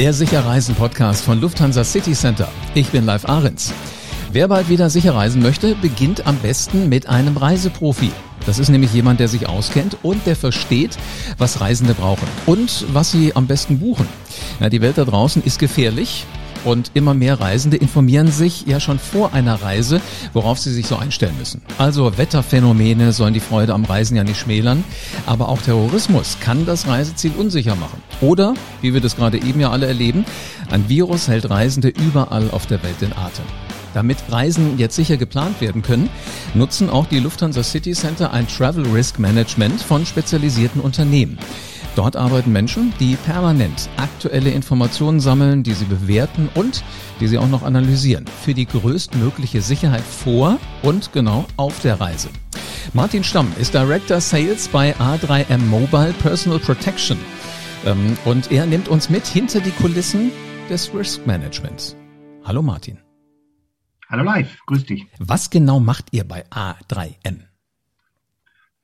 Der Sicherreisen-Podcast von Lufthansa City Center. Ich bin Live Ahrens. Wer bald wieder sicher reisen möchte, beginnt am besten mit einem Reiseprofi. Das ist nämlich jemand, der sich auskennt und der versteht, was Reisende brauchen und was sie am besten buchen. Na, die Welt da draußen ist gefährlich und immer mehr Reisende informieren sich ja schon vor einer Reise, worauf sie sich so einstellen müssen. Also Wetterphänomene sollen die Freude am Reisen ja nicht schmälern, aber auch Terrorismus kann das Reiseziel unsicher machen. Oder, wie wir das gerade eben ja alle erleben, ein Virus hält Reisende überall auf der Welt in Atem. Damit Reisen jetzt sicher geplant werden können, nutzen auch die Lufthansa City Center ein Travel Risk Management von spezialisierten Unternehmen. Dort arbeiten Menschen, die permanent aktuelle Informationen sammeln, die sie bewerten und die sie auch noch analysieren für die größtmögliche Sicherheit vor und genau auf der Reise. Martin Stamm ist Director Sales bei A3M Mobile Personal Protection ähm, und er nimmt uns mit hinter die Kulissen des Risk Managements. Hallo Martin. Hallo live, grüß dich. Was genau macht ihr bei A3M?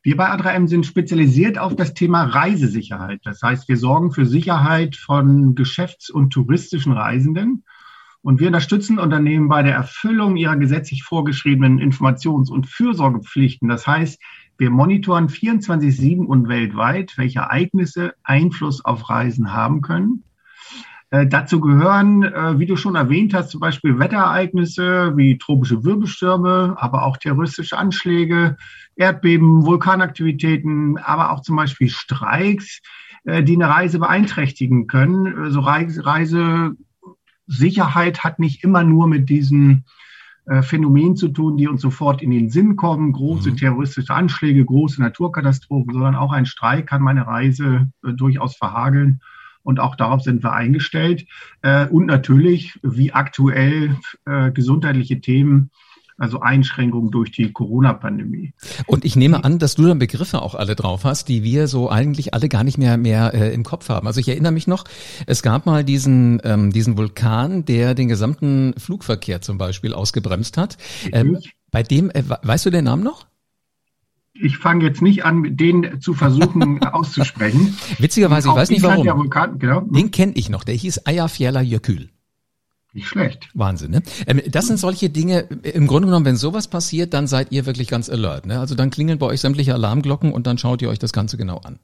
Wir bei A3M sind spezialisiert auf das Thema Reisesicherheit. Das heißt, wir sorgen für Sicherheit von geschäfts- und touristischen Reisenden. Und wir unterstützen Unternehmen bei der Erfüllung ihrer gesetzlich vorgeschriebenen Informations- und Fürsorgepflichten. Das heißt, wir monitoren 24-7 und weltweit, welche Ereignisse Einfluss auf Reisen haben können. Äh, dazu gehören, äh, wie du schon erwähnt hast, zum Beispiel Wetterereignisse wie tropische Wirbelstürme, aber auch terroristische Anschläge, Erdbeben, Vulkanaktivitäten, aber auch zum Beispiel Streiks, äh, die eine Reise beeinträchtigen können. So also Reise, Reisesicherheit hat nicht immer nur mit diesen äh, Phänomenen zu tun, die uns sofort in den Sinn kommen, große mhm. terroristische Anschläge, große Naturkatastrophen, sondern auch ein Streik kann meine Reise äh, durchaus verhageln. Und auch darauf sind wir eingestellt. Äh, und natürlich, wie aktuell äh, gesundheitliche Themen also Einschränkungen durch die Corona-Pandemie. Und ich nehme an, dass du dann Begriffe auch alle drauf hast, die wir so eigentlich alle gar nicht mehr mehr äh, im Kopf haben. Also ich erinnere mich noch, es gab mal diesen ähm, diesen Vulkan, der den gesamten Flugverkehr zum Beispiel ausgebremst hat. Ähm, bei dem, äh, weißt du den Namen noch? Ich fange jetzt nicht an, den zu versuchen auszusprechen. Witzigerweise, ich weiß nicht warum. Vulkan, genau. Den kenne ich noch, der hieß Eyjafjallajökull. Nicht schlecht. Wahnsinn, ne? Ähm, das sind solche Dinge, im Grunde genommen, wenn sowas passiert, dann seid ihr wirklich ganz alert, ne? Also dann klingeln bei euch sämtliche Alarmglocken und dann schaut ihr euch das Ganze genau an.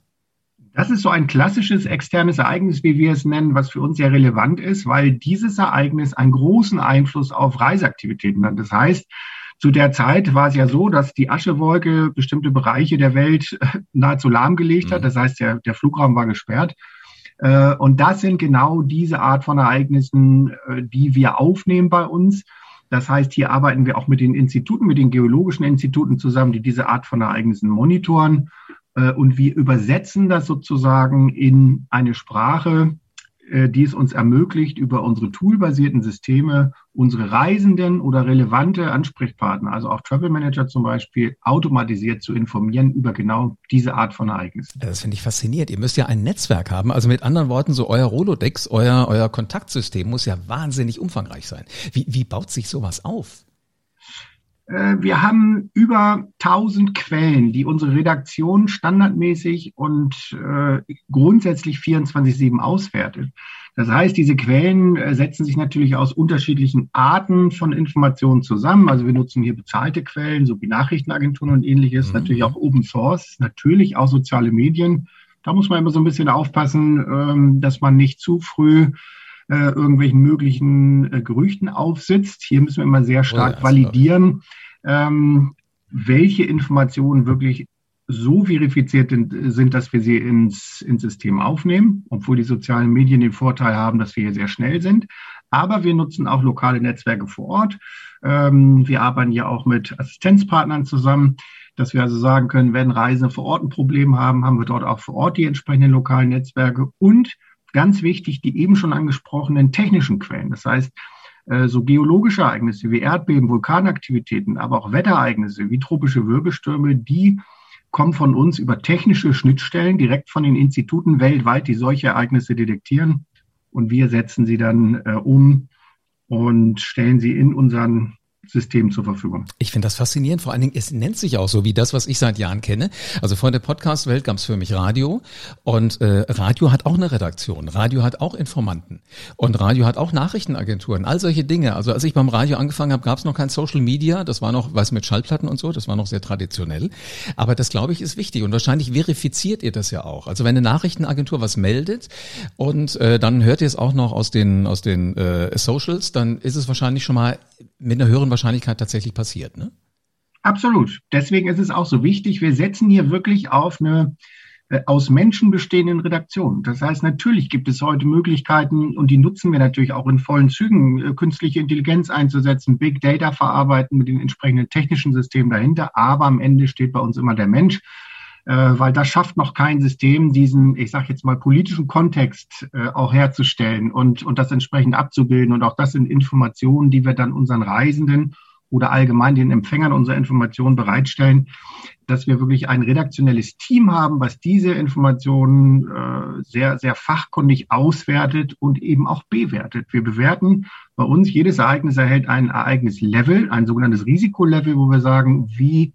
Das ist so ein klassisches externes Ereignis, wie wir es nennen, was für uns sehr relevant ist, weil dieses Ereignis einen großen Einfluss auf Reiseaktivitäten hat. Das heißt, zu der Zeit war es ja so, dass die Aschewolke bestimmte Bereiche der Welt äh, nahezu lahmgelegt hat. Mhm. Das heißt, der, der Flugraum war gesperrt. Äh, und das sind genau diese Art von Ereignissen, äh, die wir aufnehmen bei uns. Das heißt, hier arbeiten wir auch mit den Instituten, mit den geologischen Instituten zusammen, die diese Art von Ereignissen monitoren. Und wir übersetzen das sozusagen in eine Sprache, die es uns ermöglicht, über unsere toolbasierten Systeme unsere Reisenden oder relevante Ansprechpartner, also auch Travel Manager zum Beispiel, automatisiert zu informieren über genau diese Art von Ereignissen. Das finde ich faszinierend. Ihr müsst ja ein Netzwerk haben. Also mit anderen Worten, so euer Rolodex, euer, euer Kontaktsystem muss ja wahnsinnig umfangreich sein. Wie, wie baut sich sowas auf? Äh, wir haben über 1000 Quellen, die unsere Redaktion standardmäßig und äh, grundsätzlich 24-7 auswertet. Das heißt, diese Quellen äh, setzen sich natürlich aus unterschiedlichen Arten von Informationen zusammen. Also wir nutzen hier bezahlte Quellen, so wie Nachrichtenagenturen und ähnliches, mhm. natürlich auch Open Source, natürlich auch soziale Medien. Da muss man immer so ein bisschen aufpassen, ähm, dass man nicht zu früh äh, irgendwelchen möglichen äh, Gerüchten aufsitzt. Hier müssen wir immer sehr stark oh validieren, ähm, welche Informationen wirklich so verifiziert sind, dass wir sie ins, ins System aufnehmen, obwohl die sozialen Medien den Vorteil haben, dass wir hier sehr schnell sind. Aber wir nutzen auch lokale Netzwerke vor Ort. Ähm, wir arbeiten ja auch mit Assistenzpartnern zusammen, dass wir also sagen können, wenn Reisende vor Ort ein Problem haben, haben wir dort auch vor Ort die entsprechenden lokalen Netzwerke und ganz wichtig, die eben schon angesprochenen technischen Quellen. Das heißt, äh, so geologische Ereignisse wie Erdbeben, Vulkanaktivitäten, aber auch Wetterereignisse wie tropische Wirbelstürme, die kommen von uns über technische Schnittstellen direkt von den Instituten weltweit, die solche Ereignisse detektieren. Und wir setzen sie dann äh, um und stellen sie in unseren System zur Verfügung. Ich finde das faszinierend. Vor allen Dingen, es nennt sich auch so wie das, was ich seit Jahren kenne. Also vor der Podcast-Welt gab es für mich Radio und äh, Radio hat auch eine Redaktion. Radio hat auch Informanten und Radio hat auch Nachrichtenagenturen. All solche Dinge. Also als ich beim Radio angefangen habe, gab es noch kein Social Media. Das war noch, was mit Schallplatten und so. Das war noch sehr traditionell. Aber das glaube ich ist wichtig und wahrscheinlich verifiziert ihr das ja auch. Also wenn eine Nachrichtenagentur was meldet und äh, dann hört ihr es auch noch aus den aus den äh, Socials, dann ist es wahrscheinlich schon mal mit einer höheren Wahrscheinlichkeit tatsächlich passiert, ne? Absolut. Deswegen ist es auch so wichtig, wir setzen hier wirklich auf eine äh, aus Menschen bestehenden Redaktion. Das heißt, natürlich gibt es heute Möglichkeiten und die nutzen wir natürlich auch in vollen Zügen, äh, künstliche Intelligenz einzusetzen, Big Data verarbeiten mit den entsprechenden technischen Systemen dahinter. Aber am Ende steht bei uns immer der Mensch, weil das schafft noch kein System, diesen, ich sage jetzt mal, politischen Kontext auch herzustellen und, und das entsprechend abzubilden. Und auch das sind Informationen, die wir dann unseren Reisenden oder allgemein den Empfängern unserer Informationen bereitstellen, dass wir wirklich ein redaktionelles Team haben, was diese Informationen äh, sehr, sehr fachkundig auswertet und eben auch bewertet. Wir bewerten bei uns, jedes Ereignis erhält ein Ereignislevel, ein sogenanntes Risikolevel, wo wir sagen, wie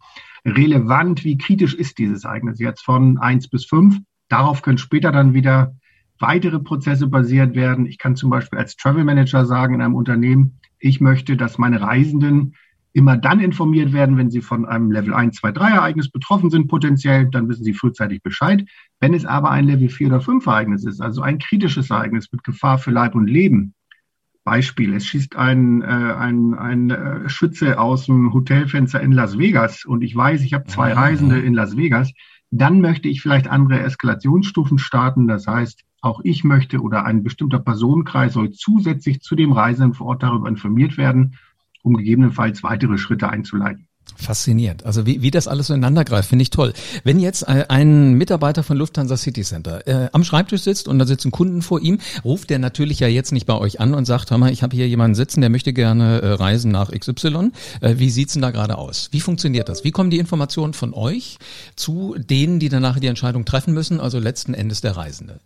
relevant, wie kritisch ist dieses Ereignis jetzt von eins bis fünf. Darauf können später dann wieder weitere Prozesse basiert werden. Ich kann zum Beispiel als Travel Manager sagen in einem Unternehmen, ich möchte, dass meine Reisenden immer dann informiert werden, wenn sie von einem Level 1, 2, 3 Ereignis betroffen sind, potenziell, dann wissen sie frühzeitig Bescheid. Wenn es aber ein Level 4 oder 5 Ereignis ist, also ein kritisches Ereignis mit Gefahr für Leib und Leben, Beispiel, es schießt ein, äh, ein, ein äh, Schütze aus dem Hotelfenster in Las Vegas und ich weiß, ich habe zwei ah. Reisende in Las Vegas, dann möchte ich vielleicht andere Eskalationsstufen starten. Das heißt, auch ich möchte oder ein bestimmter Personenkreis soll zusätzlich zu dem Reisenden vor Ort darüber informiert werden um gegebenenfalls weitere Schritte einzuleiten. Faszinierend. Also wie, wie das alles so ineinander greift, finde ich toll. Wenn jetzt ein Mitarbeiter von Lufthansa City Center äh, am Schreibtisch sitzt und da sitzen Kunden vor ihm, ruft der natürlich ja jetzt nicht bei euch an und sagt, hör mal, ich habe hier jemanden sitzen, der möchte gerne äh, reisen nach XY. Äh, wie sieht's denn da gerade aus? Wie funktioniert das? Wie kommen die Informationen von euch zu denen, die danach die Entscheidung treffen müssen, also letzten Endes der Reisende?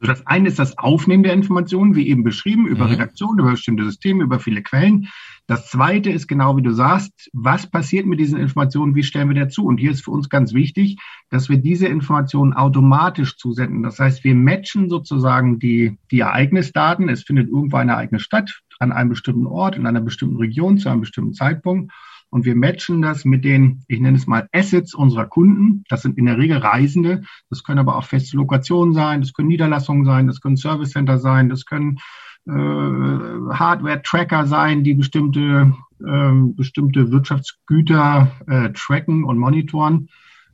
Also das eine ist das Aufnehmen der Informationen, wie eben beschrieben, über mhm. Redaktion, über bestimmte Systeme, über viele Quellen. Das zweite ist genau wie du sagst, was passiert mit diesen Informationen, wie stellen wir dazu? Und hier ist für uns ganz wichtig, dass wir diese Informationen automatisch zusenden. Das heißt, wir matchen sozusagen die, die Ereignisdaten. Es findet irgendwo ein Ereignis statt, an einem bestimmten Ort, in einer bestimmten Region, zu einem bestimmten Zeitpunkt und wir matchen das mit den, ich nenne es mal Assets unserer Kunden. Das sind in der Regel Reisende. Das können aber auch feste Lokationen sein, das können Niederlassungen sein, das können Service Center sein, das können äh, Hardware-Tracker sein, die bestimmte, äh, bestimmte Wirtschaftsgüter äh, tracken und monitoren.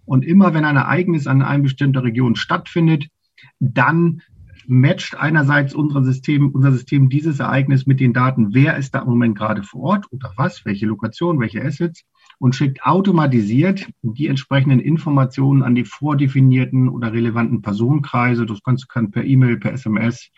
Und immer wenn ein Ereignis an einer bestimmten Region stattfindet, dann matcht einerseits unser System, unser System dieses Ereignis mit den Daten, wer ist da im Moment gerade vor Ort oder was, welche Lokation, welche Assets? Und schickt automatisiert die entsprechenden Informationen an die vordefinierten oder relevanten Personenkreise. Das Ganze kann per E-Mail, per SMS,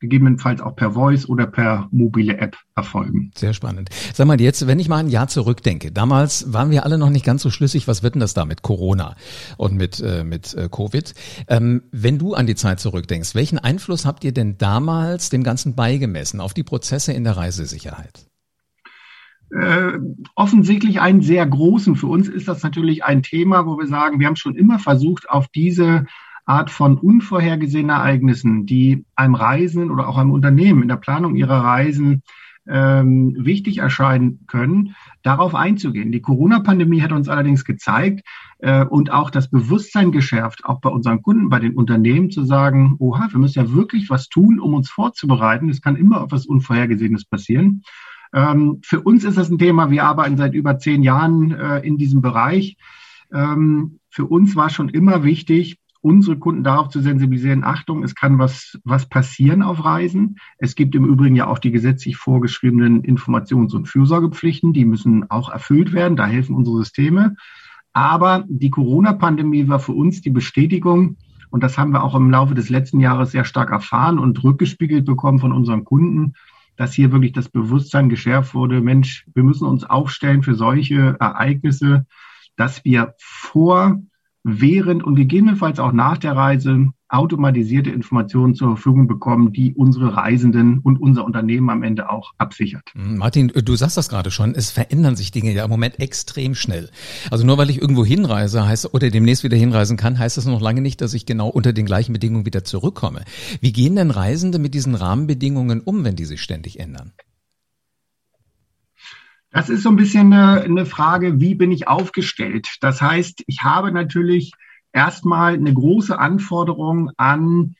gegebenenfalls auch per Voice oder per mobile App erfolgen. Sehr spannend. Sag mal jetzt, wenn ich mal ein Jahr zurückdenke, damals waren wir alle noch nicht ganz so schlüssig, was wird denn das da mit Corona und mit, äh, mit äh, Covid? Ähm, wenn du an die Zeit zurückdenkst, welchen Einfluss habt ihr denn damals dem Ganzen beigemessen auf die Prozesse in der Reisesicherheit? Äh, offensichtlich einen sehr großen. Für uns ist das natürlich ein Thema, wo wir sagen, wir haben schon immer versucht, auf diese Art von unvorhergesehenen Ereignissen, die einem Reisenden oder auch einem Unternehmen in der Planung ihrer Reisen ähm, wichtig erscheinen können, darauf einzugehen. Die Corona-Pandemie hat uns allerdings gezeigt äh, und auch das Bewusstsein geschärft, auch bei unseren Kunden, bei den Unternehmen zu sagen, oha, wir müssen ja wirklich was tun, um uns vorzubereiten. Es kann immer etwas Unvorhergesehenes passieren. Ähm, für uns ist das ein Thema, wir arbeiten seit über zehn Jahren äh, in diesem Bereich. Ähm, für uns war schon immer wichtig, unsere Kunden darauf zu sensibilisieren, Achtung, es kann was, was passieren auf Reisen. Es gibt im Übrigen ja auch die gesetzlich vorgeschriebenen Informations- und Fürsorgepflichten, die müssen auch erfüllt werden, da helfen unsere Systeme. Aber die Corona-Pandemie war für uns die Bestätigung, und das haben wir auch im Laufe des letzten Jahres sehr stark erfahren und rückgespiegelt bekommen von unseren Kunden, dass hier wirklich das Bewusstsein geschärft wurde, Mensch, wir müssen uns aufstellen für solche Ereignisse, dass wir vor während und gegebenenfalls auch nach der Reise automatisierte Informationen zur Verfügung bekommen, die unsere Reisenden und unser Unternehmen am Ende auch absichert. Hm, Martin, du sagst das gerade schon, es verändern sich Dinge ja im Moment extrem schnell. Also nur weil ich irgendwo hinreise heißt, oder demnächst wieder hinreisen kann, heißt das noch lange nicht, dass ich genau unter den gleichen Bedingungen wieder zurückkomme. Wie gehen denn Reisende mit diesen Rahmenbedingungen um, wenn die sich ständig ändern? Das ist so ein bisschen eine, eine Frage, wie bin ich aufgestellt? Das heißt, ich habe natürlich erstmal eine große Anforderung an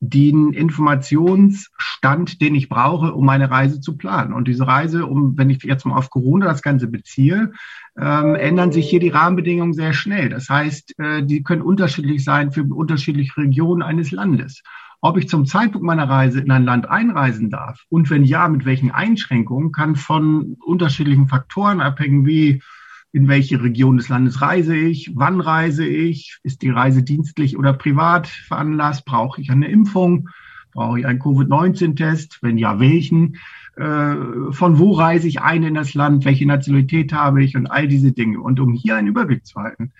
den Informationsstand, den ich brauche, um meine Reise zu planen. Und diese Reise, um, wenn ich jetzt mal auf Corona das Ganze beziehe, ähm, ändern sich hier die Rahmenbedingungen sehr schnell. Das heißt, äh, die können unterschiedlich sein für unterschiedliche Regionen eines Landes. Ob ich zum Zeitpunkt meiner Reise in ein Land einreisen darf und wenn ja, mit welchen Einschränkungen, kann von unterschiedlichen Faktoren abhängen, wie in welche Region des Landes reise ich, wann reise ich, ist die Reise dienstlich oder privat veranlasst, brauche ich eine Impfung, brauche ich einen Covid-19-Test, wenn ja, welchen, äh, von wo reise ich ein in das Land, welche Nationalität habe ich und all diese Dinge. Und um hier einen Überblick zu halten,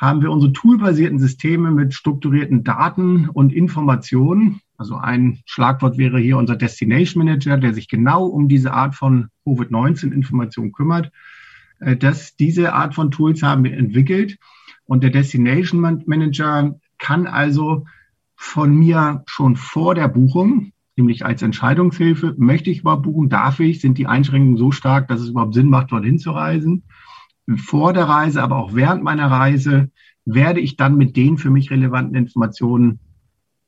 haben wir unsere toolbasierten Systeme mit strukturierten Daten und Informationen. Also ein Schlagwort wäre hier unser Destination Manager, der sich genau um diese Art von Covid-19-Information kümmert äh, dass diese Art von Tools haben wir entwickelt. Und der Destination Manager kann also von mir schon vor der Buchung, nämlich als Entscheidungshilfe, möchte ich überhaupt buchen, darf ich, sind die Einschränkungen so stark, dass es überhaupt Sinn macht, dorthin zu reisen. Vor der Reise, aber auch während meiner Reise werde ich dann mit den für mich relevanten Informationen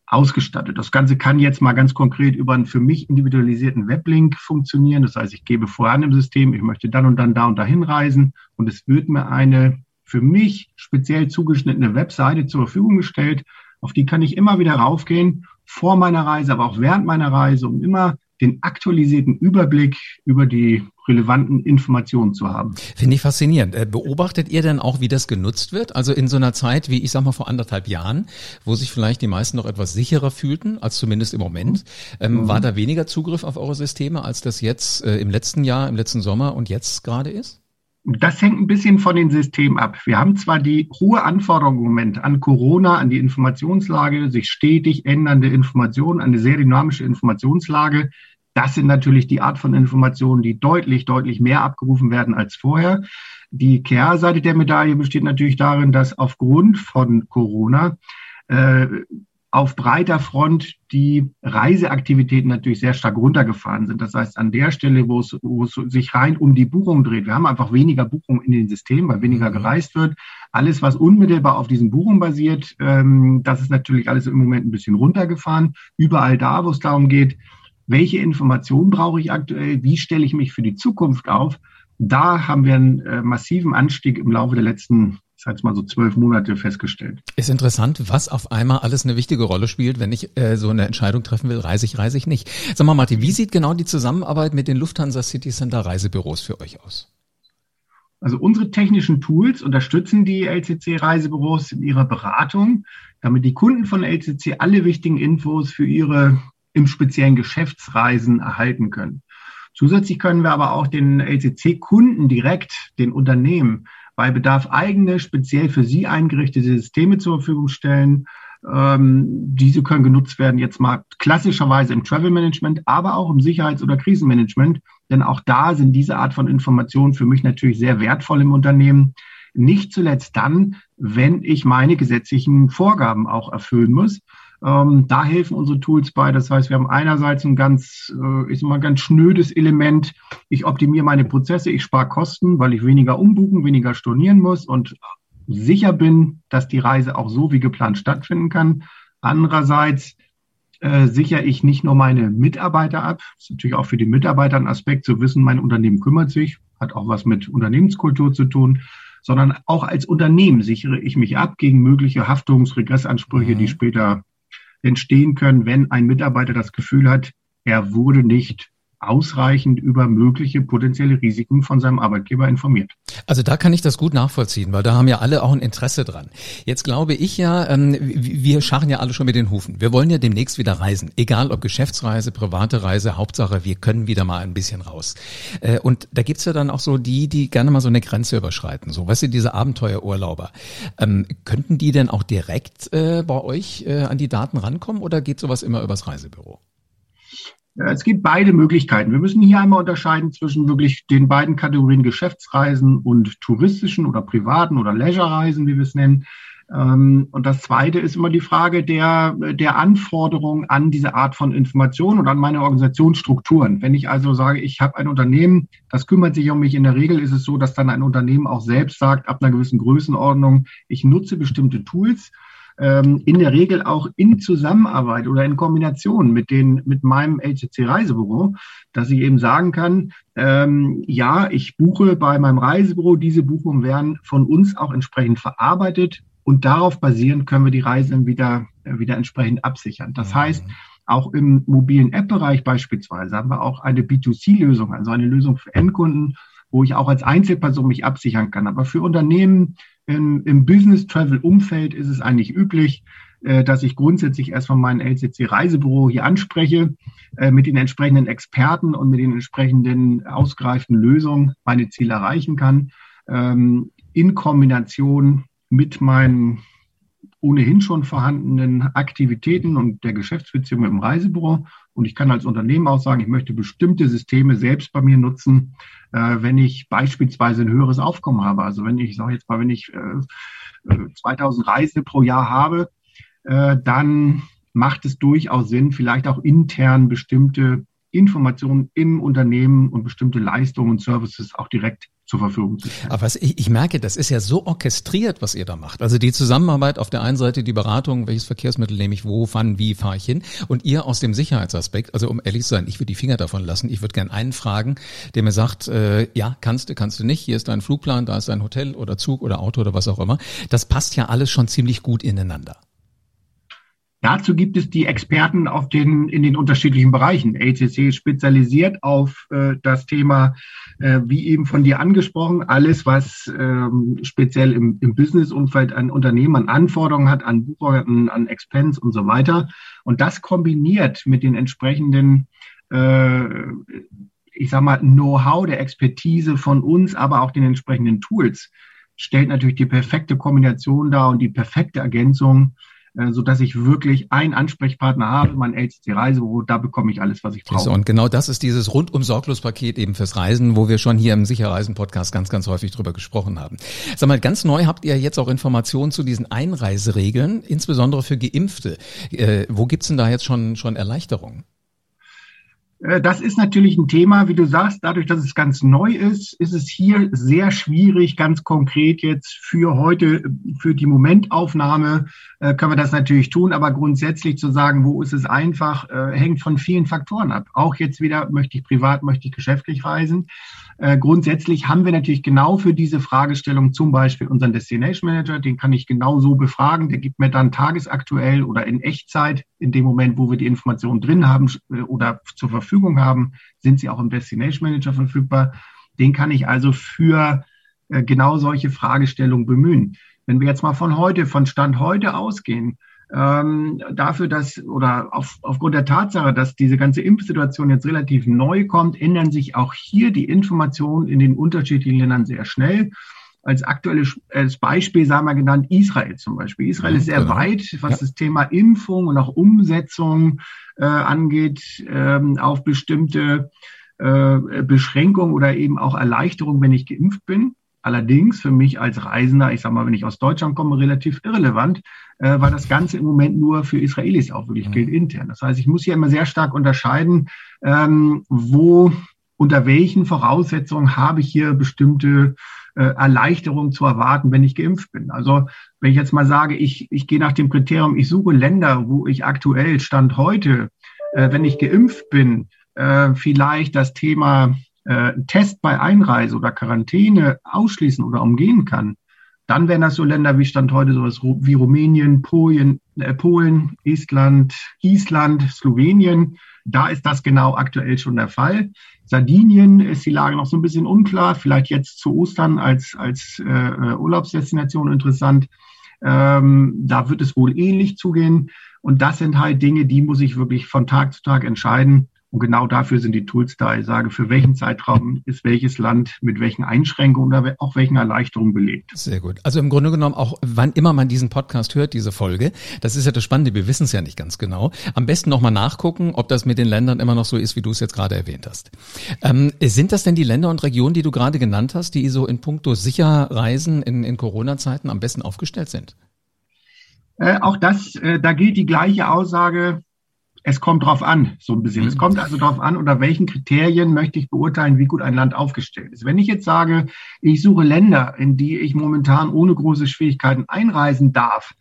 ausgestattet. Das Ganze kann jetzt mal ganz konkret über einen für mich individualisierten Weblink funktionieren. Das heißt, ich gebe voran im System, ich möchte dann und dann da und dahin reisen und es wird mir eine für mich speziell zugeschnittene Webseite zur Verfügung gestellt. Auf die kann ich immer wieder raufgehen, vor meiner Reise, aber auch während meiner Reise, um immer den aktualisierten Überblick über die relevanten Informationen zu haben. Finde ich faszinierend. Äh, beobachtet ihr denn auch, wie das genutzt wird? Also in so einer Zeit wie, ich sag mal, vor anderthalb Jahren, wo sich vielleicht die meisten noch etwas sicherer fühlten, als zumindest im Moment. Ähm, mhm. War da weniger Zugriff auf eure Systeme, als das jetzt äh, im letzten Jahr, im letzten Sommer und jetzt gerade ist? Das hängt ein bisschen von den Systemen ab. Wir haben zwar die hohe Anforderung im Moment an Corona, an die Informationslage, sich stetig ändernde Informationen, eine sehr dynamische Informationslage. Das sind natürlich die Art von Informationen, die deutlich, deutlich mehr abgerufen werden als vorher. Die Kehrseite der Medaille besteht natürlich darin, dass aufgrund von Corona äh, auf breiter Front die Reiseaktivitäten natürlich sehr stark runtergefahren sind. Das heißt, an der Stelle, wo es, wo es sich rein um die Buchung dreht, wir haben einfach weniger Buchungen in den Systemen, weil weniger mhm. gereist wird. Alles, was unmittelbar auf diesen Buchungen basiert, ähm, das ist natürlich alles im Moment ein bisschen runtergefahren. Überall da, wo es darum geht, welche Informationen brauche ich aktuell, wie stelle ich mich für die Zukunft auf. Da haben wir einen äh, massiven Anstieg im Laufe der letzten ich sage mal so zwölf Monate festgestellt. Ist interessant, was auf einmal alles eine wichtige Rolle spielt, wenn ich äh, so eine Entscheidung treffen will, reise ich, reise ich nicht. Sag mal, Martin, wie sieht genau die Zusammenarbeit mit den Lufthansa City Center Reisebüros für euch aus? Also unsere technischen Tools unterstützen die LCC-Reisebüros in ihrer Beratung, damit die Kunden von LCC alle wichtigen Infos für ihre im speziellen Geschäftsreisen erhalten können. Zusätzlich können wir aber auch den LCC-Kunden direkt, den Unternehmen, bei Bedarf eigene, speziell für sie eingerichtete Systeme zur Verfügung stellen. Ähm, diese können genutzt werden jetzt mal klassischerweise im Travel Management, aber auch im Sicherheits- oder Krisenmanagement. Denn auch da sind diese Art von Informationen für mich natürlich sehr wertvoll im Unternehmen. Nicht zuletzt dann, wenn ich meine gesetzlichen Vorgaben auch erfüllen muss. Ähm, da helfen unsere Tools bei. Das heißt, wir haben einerseits ein ganz, äh, ich sag mal, ganz schnödes Element. Ich optimiere meine Prozesse, ich spare Kosten, weil ich weniger umbuchen, weniger stornieren muss und sicher bin, dass die Reise auch so wie geplant stattfinden kann. Andererseits äh, sichere ich nicht nur meine Mitarbeiter ab. Das ist natürlich auch für die Mitarbeiter ein Aspekt zu wissen, mein Unternehmen kümmert sich, hat auch was mit Unternehmenskultur zu tun, sondern auch als Unternehmen sichere ich mich ab gegen mögliche Haftungsregressansprüche, mhm. die später entstehen können, wenn ein Mitarbeiter das Gefühl hat, er wurde nicht ausreichend über mögliche potenzielle Risiken von seinem Arbeitgeber informiert. Also da kann ich das gut nachvollziehen, weil da haben ja alle auch ein Interesse dran. Jetzt glaube ich ja, ähm, wir scharren ja alle schon mit den Hufen. Wir wollen ja demnächst wieder reisen, egal ob Geschäftsreise, private Reise, Hauptsache wir können wieder mal ein bisschen raus. Äh, und da gibt's ja dann auch so die, die gerne mal so eine Grenze überschreiten, so weißt du, diese Abenteuerurlauber. Ähm, könnten die denn auch direkt äh, bei euch äh, an die Daten rankommen oder geht sowas immer übers Reisebüro? Es gibt beide Möglichkeiten. Wir müssen hier einmal unterscheiden zwischen wirklich den beiden Kategorien Geschäftsreisen und touristischen oder privaten oder Leisure-Reisen, wie wir es nennen. Ähm, und das zweite ist immer die Frage der, der Anforderung an diese Art von Information und an meine Organisationsstrukturen. Wenn ich also sage, ich habe ein Unternehmen, das kümmert sich um mich, in der Regel ist es so, dass dann ein Unternehmen auch selbst sagt, ab einer gewissen Größenordnung, ich nutze bestimmte Tools ähm, in der Regel auch in Zusammenarbeit oder in Kombination mit den mit meinem LCC Reisebüro, dass ich eben sagen kann, ähm, ja, ich buche bei meinem Reisebüro, diese Buchungen werden von uns auch entsprechend verarbeitet und darauf basierend können wir die Reisen wieder äh, wieder entsprechend absichern. Das mhm. heißt, auch im mobilen App-Bereich beispielsweise haben wir auch eine B2C-Lösung, also eine Lösung für Endkunden, wo ich auch als Einzelperson mich absichern kann. Aber für Unternehmen im, im Business-Travel-Umfeld ist es eigentlich üblich, äh, dass ich grundsätzlich erstmal mein LCC-Reisebüro hier anspreche, äh, mit den entsprechenden Experten und mit den entsprechenden ausgereiften Lösungen meine Ziele erreichen kann, ähm, in Kombination mit meinen ohnehin schon vorhandenen Aktivitäten und der Geschäftsbeziehung im Reisebüro. Und ich kann als Unternehmen auch sagen, ich möchte bestimmte Systeme selbst bei mir nutzen, äh, wenn ich beispielsweise ein höheres Aufkommen habe. Also wenn ich, sage jetzt mal, wenn ich äh, 2000 äh, Reisende pro Jahr habe, äh, dann macht es durchaus Sinn, vielleicht auch intern bestimmte Informationen im Unternehmen und bestimmte Leistungen und Services auch direkt zur Verfügung zu stellen. Aber was ich, ich merke, das ist ja so orchestriert, was ihr da macht. Also die Zusammenarbeit auf der einen Seite, die Beratung, welches Verkehrsmittel nehme ich, wo, wann, wie fahre ich hin und ihr aus dem Sicherheitsaspekt, also um ehrlich zu sein, ich würde die Finger davon lassen. Ich würde gern einen fragen, der mir sagt, äh, ja, kannst du, kannst du nicht, hier ist dein Flugplan, da ist dein Hotel oder Zug oder Auto oder was auch immer. Das passt ja alles schon ziemlich gut ineinander. Dazu gibt es die Experten auf den, in den unterschiedlichen Bereichen. LCC spezialisiert auf äh, das Thema, äh, wie eben von dir angesprochen, alles, was ähm, speziell im, im Business-Umfeld an Unternehmen an Anforderungen hat, an Buchhaltung, an Expense und so weiter. Und das kombiniert mit den entsprechenden äh, ich sag mal, Know-how, der Expertise von uns, aber auch den entsprechenden Tools, stellt natürlich die perfekte Kombination dar und die perfekte Ergänzung so dass ich wirklich einen Ansprechpartner habe, mein LCC Reisebüro, da bekomme ich alles, was ich brauche. Und genau das ist dieses rundum sorglos Paket eben fürs Reisen, wo wir schon hier im Sicherreisen Podcast ganz, ganz häufig drüber gesprochen haben. Sag mal, ganz neu habt ihr jetzt auch Informationen zu diesen Einreiseregeln, insbesondere für Geimpfte. Äh, wo gibt's denn da jetzt schon, schon Erleichterungen? Äh, das ist natürlich ein Thema, wie du sagst, dadurch, dass es ganz neu ist, ist es hier sehr schwierig, ganz konkret jetzt für heute, für die Momentaufnahme äh, können wir das natürlich tun, aber grundsätzlich zu sagen, wo ist es einfach, äh, hängt von vielen Faktoren ab. Auch jetzt wieder, möchte ich privat, möchte ich geschäftlich reisen. Äh, grundsätzlich haben wir natürlich genau für diese Fragestellung zum Beispiel unseren Destination Manager, den kann ich genau so befragen. Der gibt mir dann tagesaktuell oder in Echtzeit, in dem Moment, wo wir die Informationen drin haben äh, oder zur Verfügung haben, sind sie auch im Destination Manager verfügbar. Den kann ich also für äh, genau solche Fragestellungen bemühen. Wenn wir jetzt mal von heute, von Stand heute ausgehen, ähm, dafür, dass oder auf, aufgrund der Tatsache, dass diese ganze Impfsituation jetzt relativ neu kommt, ändern sich auch hier die Informationen in den unterschiedlichen Ländern sehr schnell. Als aktuelles Beispiel sagen wir genannt Israel zum Beispiel. Israel ja, ist sehr genau. weit, was ja. das Thema Impfung und auch Umsetzung äh, angeht, ähm, auf bestimmte äh, Beschränkungen oder eben auch Erleichterungen, wenn ich geimpft bin. Allerdings für mich als Reisender, ich sage mal, wenn ich aus Deutschland komme, relativ irrelevant, äh, weil das Ganze im Moment nur für Israelis auch wirklich mhm. gilt intern. Das heißt, ich muss hier immer sehr stark unterscheiden, ähm, wo, unter welchen Voraussetzungen habe ich hier bestimmte äh, Erleichterungen zu erwarten, wenn ich geimpft bin. Also wenn ich jetzt mal sage, ich, ich gehe nach dem Kriterium, ich suche Länder, wo ich aktuell Stand heute, äh, wenn ich geimpft bin, äh, vielleicht das Thema äh, Test bei Einreise oder Quarantäne ausschließen oder umgehen kann, dann wären das so Länder wie Stand heute sowas wie Rumänien, Polen, äh, Polen, Estland, Island, Slowenien. Da ist das genau aktuell schon der Fall. Sardinien ist die Lage noch so ein bisschen unklar, vielleicht jetzt zu Ostern als, als äh, Urlaubsdestination interessant. Ähm, da wird es wohl ähnlich zugehen. Und das sind halt Dinge, die muss ich wirklich von Tag zu Tag entscheiden. Und genau dafür sind die Tools da. Ich sage, für welchen Zeitraum ist welches Land mit welchen Einschränkungen oder auch welchen Erleichterungen belegt. Sehr gut. Also im Grunde genommen auch, wann immer man diesen Podcast hört, diese Folge, das ist ja das Spannende, wir wissen es ja nicht ganz genau. Am besten nochmal nachgucken, ob das mit den Ländern immer noch so ist, wie du es jetzt gerade erwähnt hast. Ähm, sind das denn die Länder und Regionen, die du gerade genannt hast, die so in puncto sicher Reisen in, in Corona-Zeiten am besten aufgestellt sind? Äh, auch das, äh, da gilt die gleiche Aussage es kommt drauf an, so ein bisschen. Mhm. Es kommt also drauf an, unter welchen Kriterien möchte ich beurteilen, wie gut ein Land aufgestellt ist. Wenn ich jetzt sage, ich suche Länder, in die ich momentan ohne große Schwierigkeiten einreisen darf,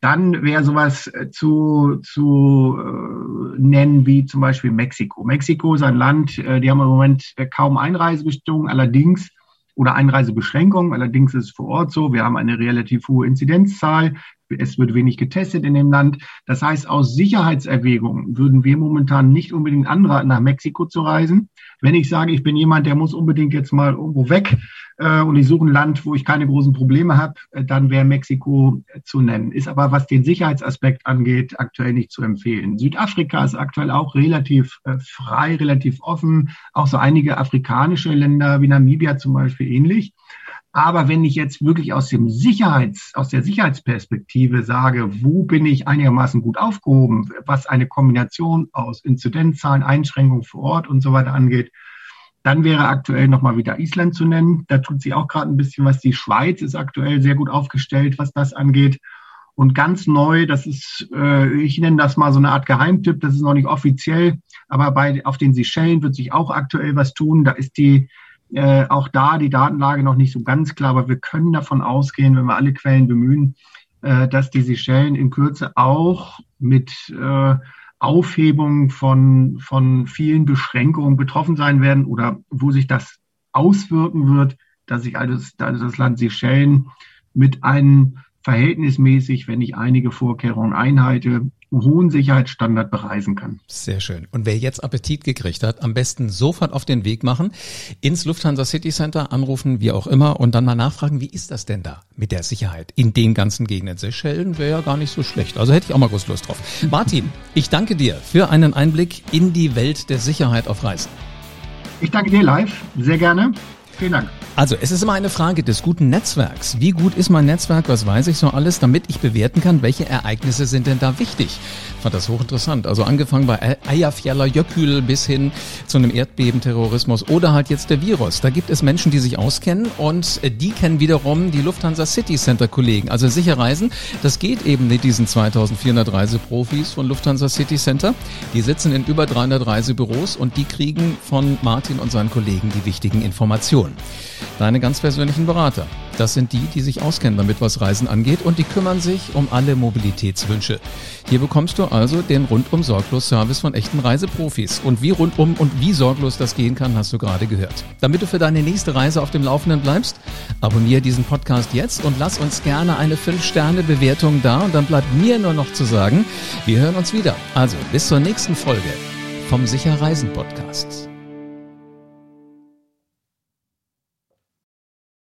dann wäre sowas äh, zu, zu äh, nennen wie zum Beispiel Mexiko. Mexiko ist ein Land, äh, die haben im Moment kaum Einreisebestimmungen, allerdings oder Einreisebeschränkungen. Allerdings ist es vor Ort so, wir haben eine relativ hohe Inzidenzzahl es wird wenig getestet in dem Land. Das heißt, aus Sicherheitserwägungen würden wir momentan nicht unbedingt anraten, nach Mexiko zu reisen. Wenn ich sage, ich bin jemand, der muss unbedingt jetzt mal irgendwo weg äh, und ich suche ein Land, wo ich keine großen Probleme habe, äh, dann wäre Mexiko äh, zu nennen. Ist aber, was den Sicherheitsaspekt angeht, aktuell nicht zu empfehlen. Südafrika ist aktuell auch relativ äh, frei, relativ offen. Auch so einige afrikanische Länder wie Namibia zum Beispiel ähnlich. Aber wenn ich jetzt wirklich aus dem Sicherheits, aus der Sicherheitsperspektive sage, wo bin ich einigermaßen gut aufgehoben, was eine Kombination aus Inzidenzzahlen, Einschränkungen vor Ort und so weiter angeht, dann wäre aktuell nochmal wieder Island zu nennen. Da tut sie auch gerade ein bisschen was. Die Schweiz ist aktuell sehr gut aufgestellt, was das angeht. Und ganz neu, das ist, äh, ich nenne das mal so eine Art Geheimtipp, das ist noch nicht offiziell, aber bei, auf den Seychellen wird sich auch aktuell was tun. Da ist die äh, auch da die Datenlage noch nicht so ganz klar, aber wir können davon ausgehen, wenn wir alle Quellen bemühen, äh, dass die Seychellen in Kürze auch mit äh, Aufhebung von, von vielen Beschränkungen betroffen sein werden oder wo sich das auswirken wird, dass sich also das Land Seychellen mit einem verhältnismäßig, wenn ich einige Vorkehrungen einhalte, hohen Sicherheitsstandard bereisen kann. Sehr schön. Und wer jetzt Appetit gekriegt hat, am besten sofort auf den Weg machen, ins Lufthansa City Center anrufen, wie auch immer, und dann mal nachfragen, wie ist das denn da mit der Sicherheit in den ganzen Gegenden? Seychellen wäre ja gar nicht so schlecht. Also hätte ich auch mal groß Lust drauf. Martin, ich danke dir für einen Einblick in die Welt der Sicherheit auf Reisen. Ich danke dir live, sehr gerne. Vielen Dank. Also, es ist immer eine Frage des guten Netzwerks. Wie gut ist mein Netzwerk? Was weiß ich so alles, damit ich bewerten kann, welche Ereignisse sind denn da wichtig? fand das hochinteressant. Also angefangen bei Eyjafjaller Jökull bis hin zu einem Erdbebenterrorismus oder halt jetzt der Virus. Da gibt es Menschen, die sich auskennen und die kennen wiederum die Lufthansa City Center Kollegen. Also sicher reisen, das geht eben mit diesen 2400 Reiseprofis von Lufthansa City Center. Die sitzen in über 300 Reisebüros und die kriegen von Martin und seinen Kollegen die wichtigen Informationen. Deine ganz persönlichen Berater. Das sind die, die sich auskennen damit, was Reisen angeht und die kümmern sich um alle Mobilitätswünsche. Hier bekommst du also den rundum sorglos Service von echten Reiseprofis. Und wie rundum und wie sorglos das gehen kann, hast du gerade gehört. Damit du für deine nächste Reise auf dem Laufenden bleibst, abonniere diesen Podcast jetzt und lass uns gerne eine 5-Sterne-Bewertung da. Und dann bleibt mir nur noch zu sagen, wir hören uns wieder. Also bis zur nächsten Folge vom Sicher Reisen Podcast.